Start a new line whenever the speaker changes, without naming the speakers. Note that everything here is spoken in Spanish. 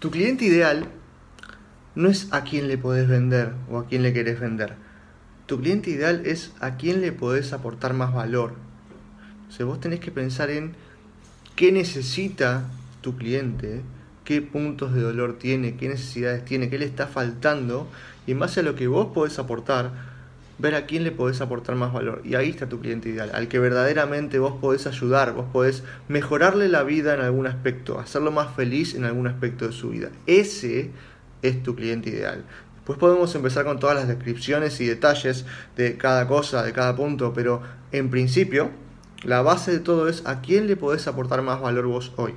Tu cliente ideal no es a quién le podés vender o a quién le querés vender. Tu cliente ideal es a quién le podés aportar más valor. O sea, vos tenés que pensar en qué necesita tu cliente, qué puntos de dolor tiene, qué necesidades tiene, qué le está faltando, y en base a lo que vos podés aportar, ver a quién le podés aportar más valor. Y ahí está tu cliente ideal, al que verdaderamente vos podés ayudar, vos podés mejorarle la vida en algún aspecto, hacerlo más feliz en algún aspecto de su vida. Ese es tu cliente ideal. Después podemos empezar con todas las descripciones y detalles de cada cosa, de cada punto, pero en principio la base de todo es a quién le podés aportar más valor vos hoy.